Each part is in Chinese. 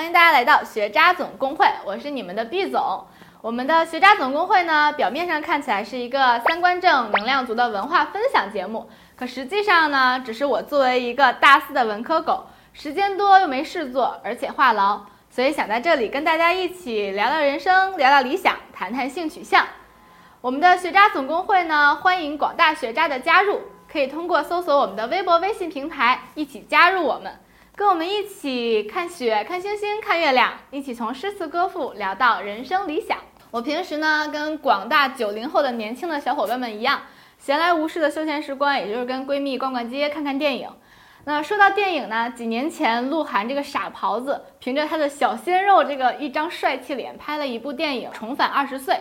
欢迎大家来到学渣总工会，我是你们的毕总。我们的学渣总工会呢，表面上看起来是一个三观正、能量足的文化分享节目，可实际上呢，只是我作为一个大四的文科狗，时间多又没事做，而且话痨，所以想在这里跟大家一起聊聊人生，聊聊理想，谈谈性取向。我们的学渣总工会呢，欢迎广大学渣的加入，可以通过搜索我们的微博、微信平台一起加入我们。跟我们一起看雪、看星星、看月亮，一起从诗词歌赋聊到人生理想。我平时呢，跟广大九零后的年轻的小伙伴们一样，闲来无事的休闲时光，也就是跟闺蜜逛逛街、看看电影。那说到电影呢，几年前鹿晗这个傻狍子，凭着他的小鲜肉这个一张帅气脸，拍了一部电影《重返二十岁》。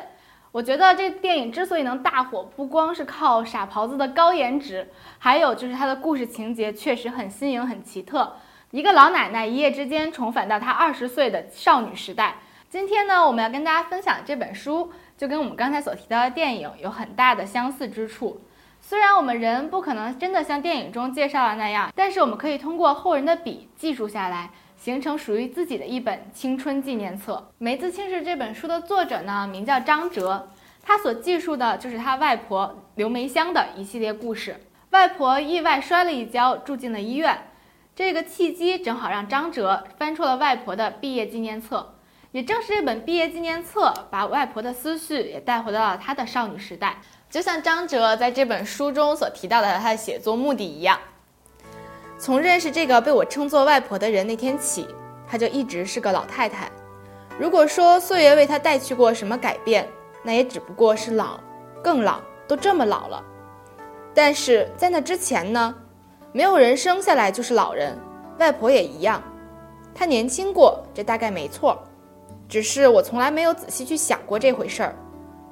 我觉得这电影之所以能大火，不光是靠傻狍子的高颜值，还有就是他的故事情节确实很新颖、很奇特。一个老奶奶一夜之间重返到她二十岁的少女时代。今天呢，我们要跟大家分享这本书，就跟我们刚才所提到的电影有很大的相似之处。虽然我们人不可能真的像电影中介绍的那样，但是我们可以通过后人的笔记述下来，形成属于自己的一本青春纪念册。《梅子青是》这本书的作者呢，名叫张哲，他所记述的就是他外婆刘梅香的一系列故事。外婆意外摔了一跤，住进了医院。这个契机正好让张哲翻出了外婆的毕业纪念册，也正是这本毕业纪念册，把外婆的思绪也带回到了他的少女时代。就像张哲在这本书中所提到的他的写作目的一样，从认识这个被我称作外婆的人那天起，她就一直是个老太太。如果说岁月为她带去过什么改变，那也只不过是老，更老，都这么老了。但是在那之前呢？没有人生下来就是老人，外婆也一样。她年轻过，这大概没错。只是我从来没有仔细去想过这回事儿，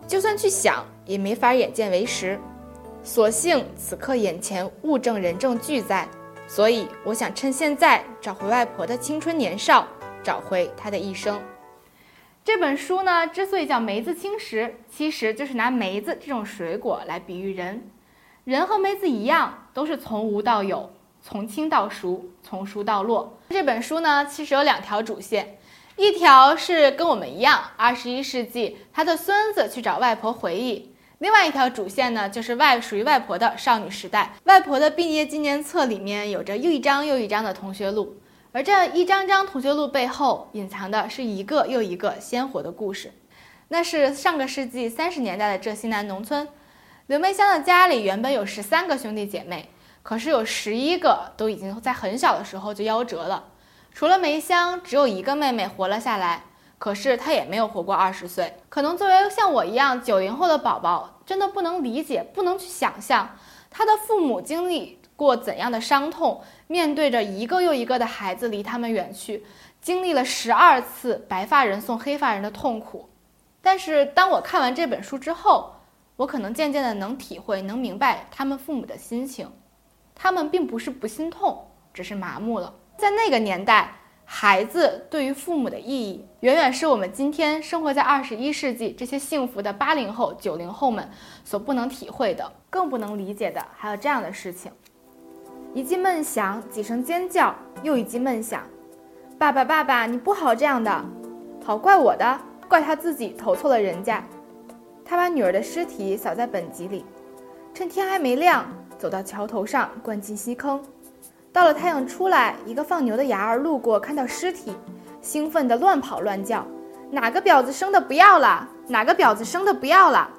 就算去想，也没法眼见为实。所幸此刻眼前物证人证俱在，所以我想趁现在找回外婆的青春年少，找回她的一生。这本书呢，之所以叫《梅子青石》，其实就是拿梅子这种水果来比喻人。人和梅子一样，都是从无到有，从轻到熟，从熟到落。这本书呢，其实有两条主线，一条是跟我们一样，二十一世纪他的孙子去找外婆回忆；另外一条主线呢，就是外属于外婆的少女时代。外婆的毕业纪念册里面有着又一张又一张的同学录，而这一张张同学录背后隐藏的是一个又一个鲜活的故事。那是上个世纪三十年代的浙西南农村。刘梅香的家里原本有十三个兄弟姐妹，可是有十一个都已经在很小的时候就夭折了。除了梅香，只有一个妹妹活了下来，可是她也没有活过二十岁。可能作为像我一样九零后的宝宝，真的不能理解，不能去想象，他的父母经历过怎样的伤痛，面对着一个又一个的孩子离他们远去，经历了十二次白发人送黑发人的痛苦。但是当我看完这本书之后，我可能渐渐的能体会、能明白他们父母的心情，他们并不是不心痛，只是麻木了。在那个年代，孩子对于父母的意义，远远是我们今天生活在二十一世纪这些幸福的八零后、九零后们所不能体会的，更不能理解的。还有这样的事情：一记闷响，几声尖叫，又一记闷响。爸爸，爸爸，你不好这样的，好怪我的，怪他自己投错了人家。他把女儿的尸体扫在本集里，趁天还没亮，走到桥头上灌进溪坑。到了太阳出来，一个放牛的伢儿路过，看到尸体，兴奋地乱跑乱叫：“哪个婊子生的不要了？哪个婊子生的不要了？”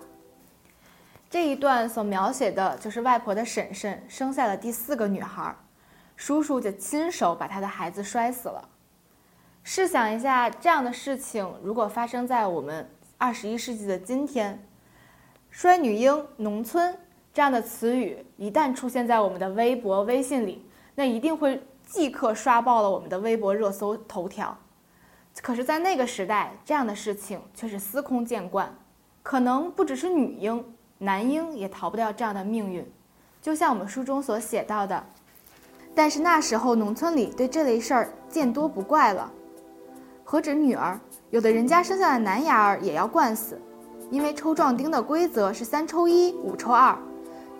这一段所描写的就是外婆的婶婶生下了第四个女孩，叔叔就亲手把她的孩子摔死了。试想一下，这样的事情如果发生在我们。二十一世纪的今天，“衰女婴”“农村”这样的词语一旦出现在我们的微博、微信里，那一定会即刻刷爆了我们的微博热搜头条。可是，在那个时代，这样的事情却是司空见惯。可能不只是女婴，男婴也逃不掉这样的命运。就像我们书中所写到的，但是那时候农村里对这类事儿见多不怪了，何止女儿？有的人家生下的男伢儿也要灌死，因为抽壮丁的规则是三抽一，五抽二。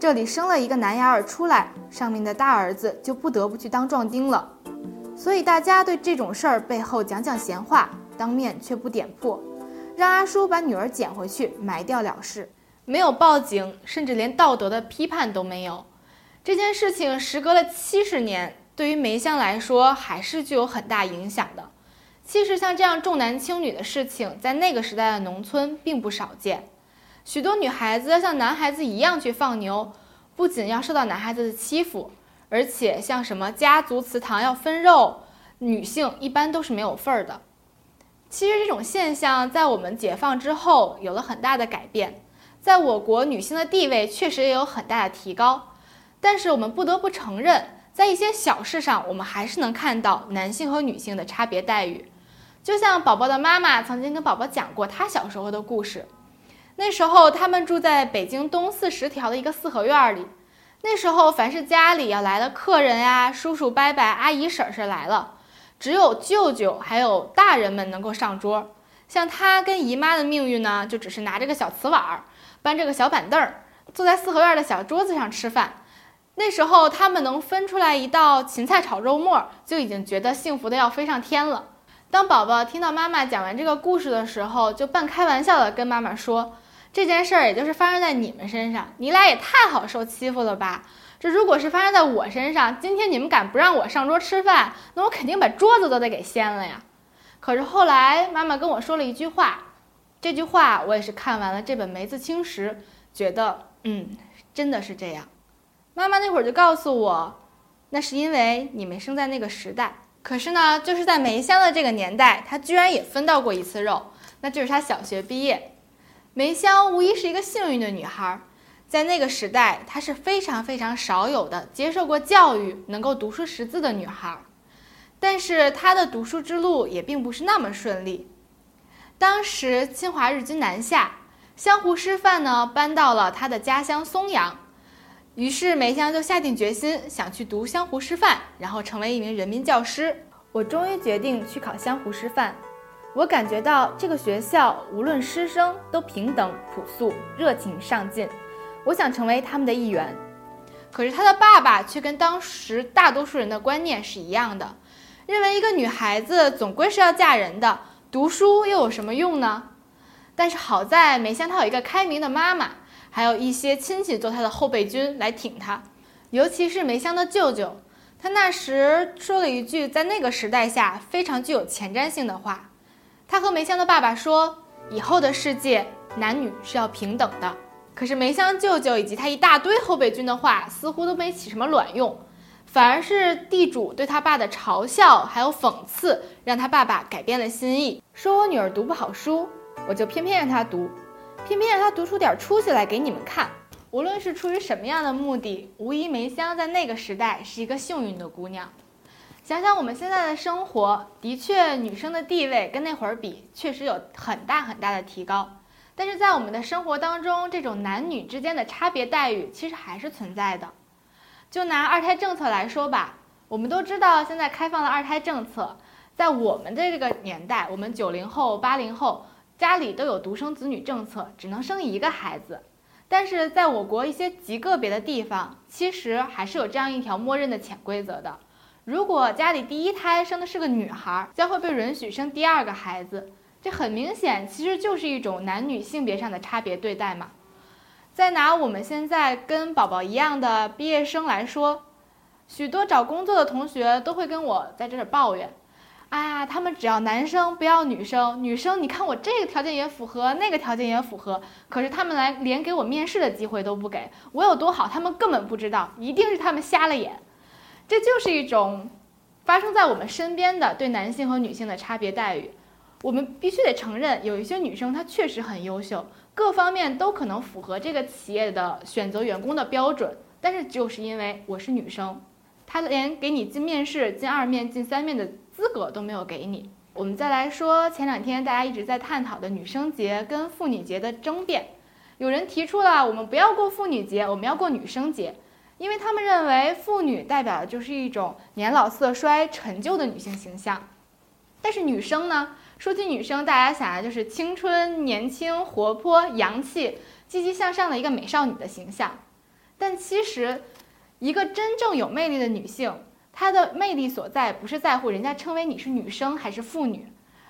这里生了一个男伢儿出来，上面的大儿子就不得不去当壮丁了。所以大家对这种事儿背后讲讲闲话，当面却不点破，让阿叔把女儿捡回去埋掉了事，没有报警，甚至连道德的批判都没有。这件事情时隔了七十年，对于梅香来说还是具有很大影响的。其实像这样重男轻女的事情，在那个时代的农村并不少见。许多女孩子要像男孩子一样去放牛，不仅要受到男孩子的欺负，而且像什么家族祠堂要分肉，女性一般都是没有份儿的。其实这种现象在我们解放之后有了很大的改变，在我国女性的地位确实也有很大的提高。但是我们不得不承认，在一些小事上，我们还是能看到男性和女性的差别待遇。就像宝宝的妈妈曾经跟宝宝讲过她小时候的故事，那时候他们住在北京东四十条的一个四合院里。那时候凡是家里要来的客人呀，叔叔伯伯、阿姨婶婶来了，只有舅舅还有大人们能够上桌。像他跟姨妈的命运呢，就只是拿着个小瓷碗，搬着个小板凳，坐在四合院的小桌子上吃饭。那时候他们能分出来一道芹菜炒肉末，就已经觉得幸福的要飞上天了。当宝宝听到妈妈讲完这个故事的时候，就半开玩笑的跟妈妈说：“这件事儿也就是发生在你们身上，你俩也太好受欺负了吧？这如果是发生在我身上，今天你们敢不让我上桌吃饭，那我肯定把桌子都得给掀了呀。”可是后来妈妈跟我说了一句话，这句话我也是看完了这本《梅子青时》，觉得嗯，真的是这样。妈妈那会儿就告诉我，那是因为你没生在那个时代。可是呢，就是在梅香的这个年代，她居然也分到过一次肉，那就是她小学毕业。梅香无疑是一个幸运的女孩，在那个时代，她是非常非常少有的接受过教育、能够读书识字的女孩。但是她的读书之路也并不是那么顺利。当时侵华日军南下，湘湖师范呢搬到了她的家乡松阳。于是梅香就下定决心想去读湘湖师范，然后成为一名人民教师。我终于决定去考湘湖师范。我感觉到这个学校无论师生都平等、朴素、热情、上进。我想成为他们的一员。可是他的爸爸却跟当时大多数人的观念是一样的，认为一个女孩子总归是要嫁人的，读书又有什么用呢？但是好在梅香她有一个开明的妈妈。还有一些亲戚做他的后备军来挺他，尤其是梅香的舅舅，他那时说了一句在那个时代下非常具有前瞻性的话。他和梅香的爸爸说：“以后的世界，男女是要平等的。”可是梅香舅舅以及他一大堆后备军的话似乎都没起什么卵用，反而是地主对他爸的嘲笑还有讽刺，让他爸爸改变了心意，说我女儿读不好书，我就偏偏让她读。偏偏让他读出点出息来给你们看。无论是出于什么样的目的，无疑梅香在那个时代是一个幸运的姑娘。想想我们现在的生活，的确女生的地位跟那会儿比，确实有很大很大的提高。但是在我们的生活当中，这种男女之间的差别待遇其实还是存在的。就拿二胎政策来说吧，我们都知道现在开放了二胎政策，在我们的这个年代，我们九零后、八零后。家里都有独生子女政策，只能生一个孩子。但是在我国一些极个别的地方，其实还是有这样一条默认的潜规则的：如果家里第一胎生的是个女孩，将会被允许生第二个孩子。这很明显，其实就是一种男女性别上的差别对待嘛。再拿我们现在跟宝宝一样的毕业生来说，许多找工作的同学都会跟我在这儿抱怨。啊，他们只要男生不要女生，女生你看我这个条件也符合，那个条件也符合，可是他们来连给我面试的机会都不给我有多好，他们根本不知道，一定是他们瞎了眼。这就是一种发生在我们身边的对男性和女性的差别待遇。我们必须得承认，有一些女生她确实很优秀，各方面都可能符合这个企业的选择员工的标准，但是就是因为我是女生，她连给你进面试、进二面、进三面的。资格都没有给你。我们再来说前两天大家一直在探讨的女生节跟妇女节的争辩，有人提出了我们不要过妇女节，我们要过女生节，因为他们认为妇女代表的就是一种年老色衰、陈旧的女性形象，但是女生呢，说起女生，大家想的就是青春、年轻、活泼、洋气、积极向上的一个美少女的形象，但其实，一个真正有魅力的女性。它的魅力所在不是在乎人家称为你是女生还是妇女，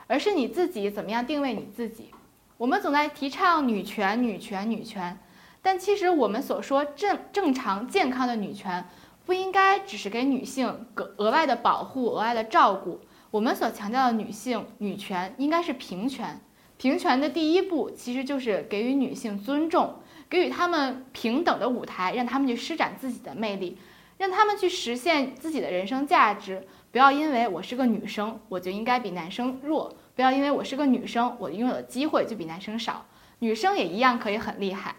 而是你自己怎么样定位你自己。我们总在提倡女权、女权、女权，但其实我们所说正正常健康的女权，不应该只是给女性额额外的保护、额外的照顾。我们所强调的女性女权，应该是平权。平权的第一步，其实就是给予女性尊重，给予她们平等的舞台，让她们去施展自己的魅力。让他们去实现自己的人生价值，不要因为我是个女生，我就应该比男生弱；不要因为我是个女生，我拥有的机会就比男生少。女生也一样可以很厉害。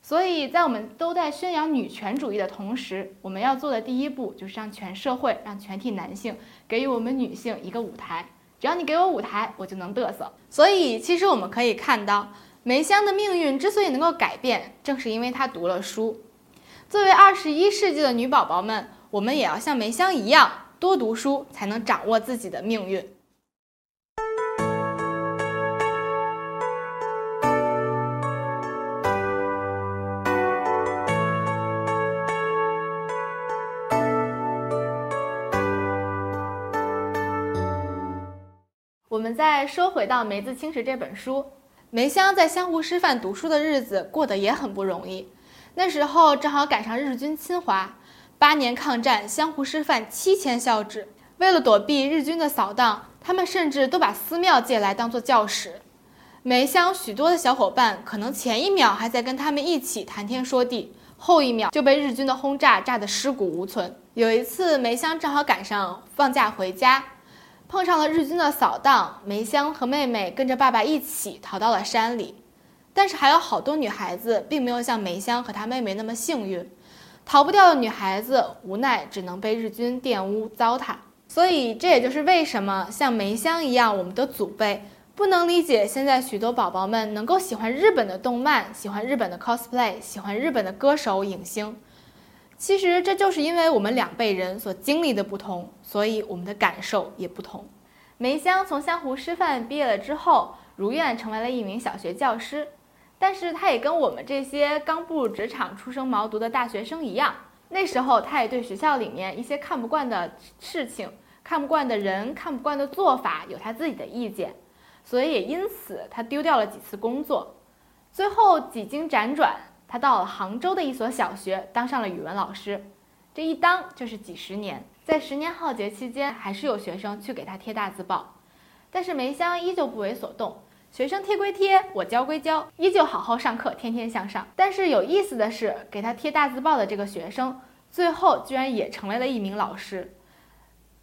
所以在我们都在宣扬女权主义的同时，我们要做的第一步就是让全社会、让全体男性给予我们女性一个舞台。只要你给我舞台，我就能嘚瑟。所以，其实我们可以看到，梅香的命运之所以能够改变，正是因为她读了书。作为二十一世纪的女宝宝们，我们也要像梅香一样多读书，才能掌握自己的命运。我们再说回到《梅子青史》这本书，梅香在湘湖师范读书的日子过得也很不容易。那时候正好赶上日军侵华，八年抗战，湘湖师范七千校址。为了躲避日军的扫荡，他们甚至都把寺庙借来当做教室。梅香许多的小伙伴，可能前一秒还在跟他们一起谈天说地，后一秒就被日军的轰炸炸得尸骨无存。有一次，梅香正好赶上放假回家，碰上了日军的扫荡，梅香和妹妹跟着爸爸一起逃到了山里。但是还有好多女孩子并没有像梅香和她妹妹那么幸运，逃不掉的女孩子无奈只能被日军玷污糟蹋。所以这也就是为什么像梅香一样，我们的祖辈不能理解现在许多宝宝们能够喜欢日本的动漫，喜欢日本的 cosplay，喜欢日本的歌手影星。其实这就是因为我们两辈人所经历的不同，所以我们的感受也不同。梅香从湘湖师范毕业了之后，如愿成为了一名小学教师。但是他也跟我们这些刚步入职场、初生毛犊的大学生一样，那时候他也对学校里面一些看不惯的事情、看不惯的人、看不惯的做法有他自己的意见，所以也因此他丢掉了几次工作。最后几经辗转，他到了杭州的一所小学当上了语文老师，这一当就是几十年。在十年浩劫期间，还是有学生去给他贴大字报，但是梅香依旧不为所动。学生贴归贴，我教归教，依旧好好上课，天天向上。但是有意思的是，给他贴大字报的这个学生，最后居然也成为了一名老师，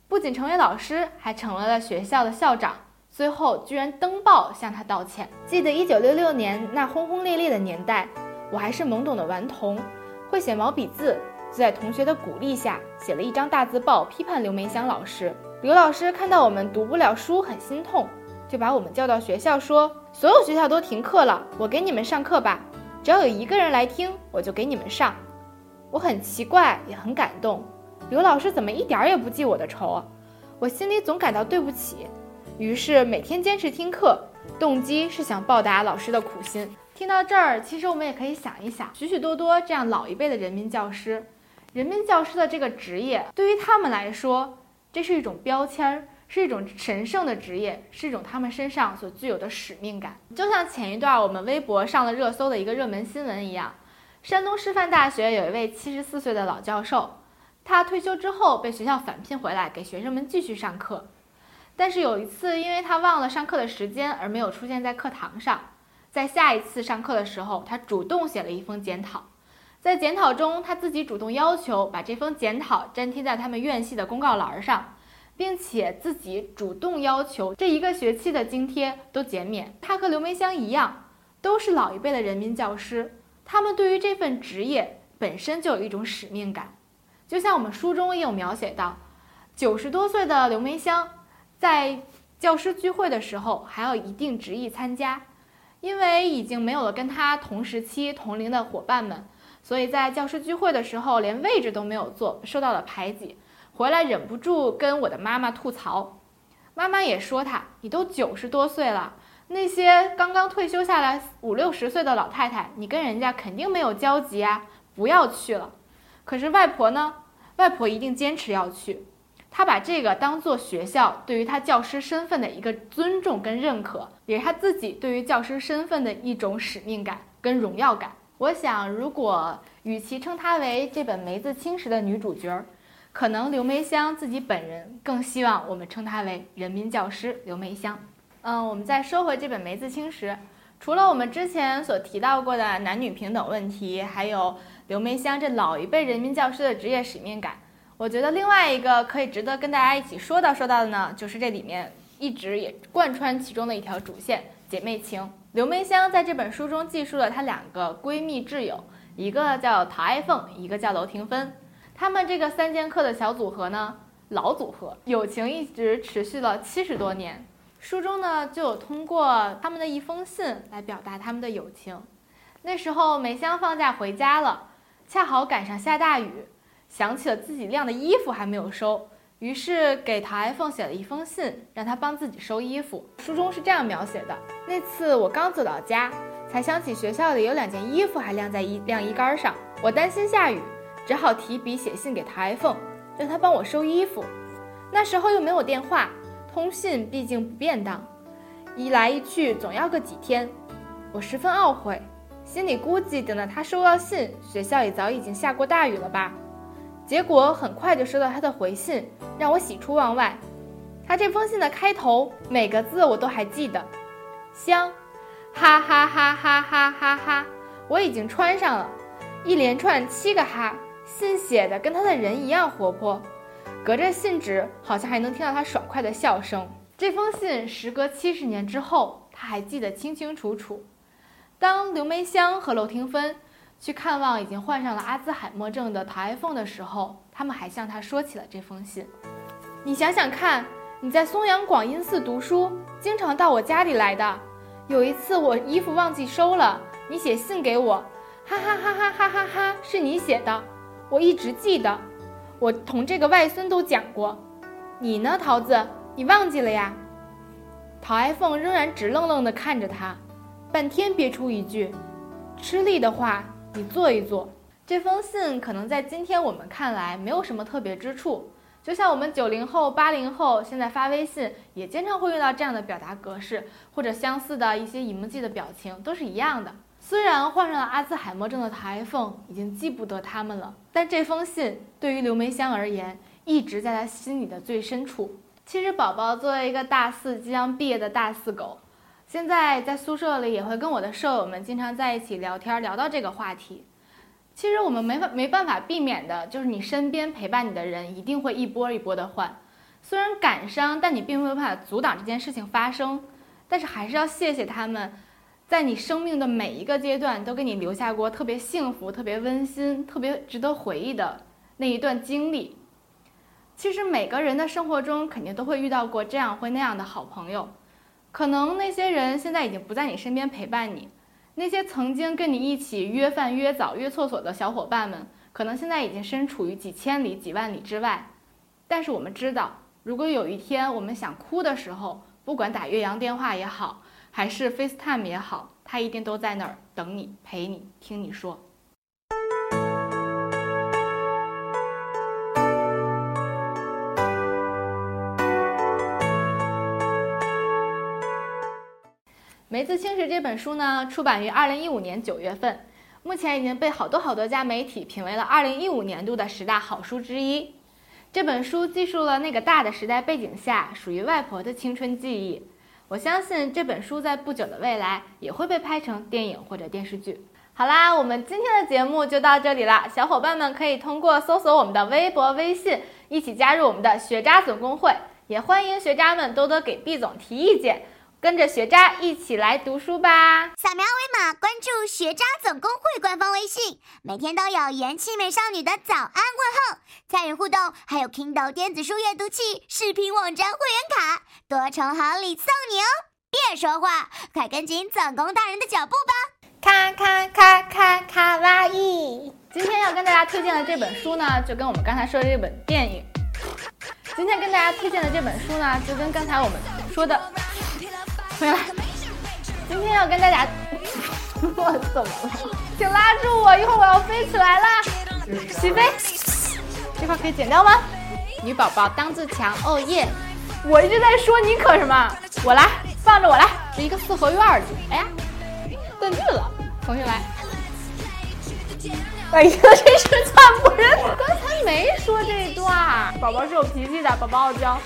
不仅成为老师，还成为了学校的校长。最后居然登报向他道歉。记得一九六六年那轰轰烈烈的年代，我还是懵懂的顽童，会写毛笔字，就在同学的鼓励下，写了一张大字报，批判刘梅香老师。刘老师看到我们读不了书，很心痛。就把我们叫到学校，说所有学校都停课了，我给你们上课吧。只要有一个人来听，我就给你们上。我很奇怪，也很感动。刘老师怎么一点儿也不记我的仇啊？我心里总感到对不起。于是每天坚持听课，动机是想报答老师的苦心。听到这儿，其实我们也可以想一想，许许多多这样老一辈的人民教师，人民教师的这个职业，对于他们来说，这是一种标签儿。是一种神圣的职业，是一种他们身上所具有的使命感。就像前一段我们微博上了热搜的一个热门新闻一样，山东师范大学有一位七十四岁的老教授，他退休之后被学校返聘回来给学生们继续上课。但是有一次，因为他忘了上课的时间而没有出现在课堂上，在下一次上课的时候，他主动写了一封检讨，在检讨中他自己主动要求把这封检讨粘贴在他们院系的公告栏上。并且自己主动要求这一个学期的津贴都减免。他和刘梅香一样，都是老一辈的人民教师，他们对于这份职业本身就有一种使命感。就像我们书中也有描写到，九十多岁的刘梅香在教师聚会的时候还要一定执意参加，因为已经没有了跟他同时期同龄的伙伴们，所以在教师聚会的时候连位置都没有坐，受到了排挤。回来忍不住跟我的妈妈吐槽，妈妈也说她，你都九十多岁了，那些刚刚退休下来五六十岁的老太太，你跟人家肯定没有交集啊，不要去了。可是外婆呢？外婆一定坚持要去。她把这个当做学校对于她教师身份的一个尊重跟认可，也是她自己对于教师身份的一种使命感跟荣耀感。我想，如果与其称她为这本梅子青时的女主角儿，可能刘梅香自己本人更希望我们称她为人民教师刘梅香。嗯，我们再说回这本梅子青时，除了我们之前所提到过的男女平等问题，还有刘梅香这老一辈人民教师的职业使命感。我觉得另外一个可以值得跟大家一起说到说到的呢，就是这里面一直也贯穿其中的一条主线——姐妹情。刘梅香在这本书中记述了她两个闺蜜挚友，一个叫陶爱凤，一个叫娄廷芬。他们这个三剑客的小组合呢，老组合，友情一直持续了七十多年。书中呢就有通过他们的一封信来表达他们的友情。那时候梅香放假回家了，恰好赶上下大雨。想起了自己晾的衣服还没有收，于是给陶爱凤写了一封信，让她帮自己收衣服。书中是这样描写的：那次我刚走到家，才想起学校里有两件衣服还晾在衣晾衣杆上，我担心下雨，只好提笔写信给陶爱凤，让他帮我收衣服。那时候又没有电话，通信毕竟不便当，一来一去总要个几天，我十分懊悔，心里估计等到他收到信，学校也早已经下过大雨了吧。结果很快就收到他的回信，让我喜出望外。他这封信的开头每个字我都还记得，香，哈哈哈哈哈哈哈！我已经穿上了，一连串七个哈。信写的跟他的人一样活泼，隔着信纸好像还能听到他爽快的笑声。这封信时隔七十年之后，他还记得清清楚楚。当刘梅香和娄廷芬。去看望已经患上了阿兹海默症的陶爱凤的时候，他们还向他说起了这封信。你想想看，你在松阳广音寺读书，经常到我家里来的。有一次我衣服忘记收了，你写信给我，哈哈哈哈哈哈哈，是你写的，我一直记得。我同这个外孙都讲过。你呢，桃子？你忘记了呀？陶爱凤仍然直愣愣地看着他，半天憋出一句：“吃力的话。”你做一做，这封信可能在今天我们看来没有什么特别之处，就像我们九零后、八零后现在发微信也经常会用到这样的表达格式，或者相似的一些 emoji 的表情都是一样的。虽然患上了阿兹海默症的陶爱凤已经记不得他们了，但这封信对于刘梅香而言一直在她心里的最深处。其实宝宝作为一个大四即将毕业的大四狗。现在在宿舍里也会跟我的舍友们经常在一起聊天，聊到这个话题。其实我们没法没办法避免的，就是你身边陪伴你的人一定会一波一波的换。虽然感伤，但你并没有办法阻挡这件事情发生。但是还是要谢谢他们，在你生命的每一个阶段都给你留下过特别幸福、特别温馨、特别值得回忆的那一段经历。其实每个人的生活中肯定都会遇到过这样或那样的好朋友。可能那些人现在已经不在你身边陪伴你，那些曾经跟你一起约饭、约早、约厕所的小伙伴们，可能现在已经身处于几千里、几万里之外。但是我们知道，如果有一天我们想哭的时候，不管打岳阳电话也好，还是 FaceTime 也好，他一定都在那儿等你、陪你、听你说。《梅子青时》这本书呢，出版于二零一五年九月份，目前已经被好多好多家媒体评为了二零一五年度的十大好书之一。这本书记述了那个大的时代背景下属于外婆的青春记忆。我相信这本书在不久的未来也会被拍成电影或者电视剧。好啦，我们今天的节目就到这里了，小伙伴们可以通过搜索我们的微博、微信，一起加入我们的学渣总工会，也欢迎学渣们多多给毕总提意见。跟着学渣一起来读书吧！扫描二维码关注学渣总工会官方微信，每天都有元气美少女的早安问候，参与互动还有 Kindle 电子书阅读器、视频网站会员卡，多重好礼送你哦！别说话，快跟紧总工大人的脚步吧！咔咔咔咔卡哇伊！今天要跟大家推荐的这本书呢，就跟我们刚才说的这本电影。今天跟大家推荐的这本书呢，就跟刚才我们说的。回来，今天要跟大家，我怎么了？请拉住我，一会儿我要飞起来了，起飞。这块可以剪掉吗？女宝宝当自强，哦耶！我一直在说你可什么？我来，放着我来，是一个四合院里。哎呀，断句了，重新来。哎呀，这是惨不忍睹，刚才没说这段。宝宝是有脾气的，宝宝傲娇。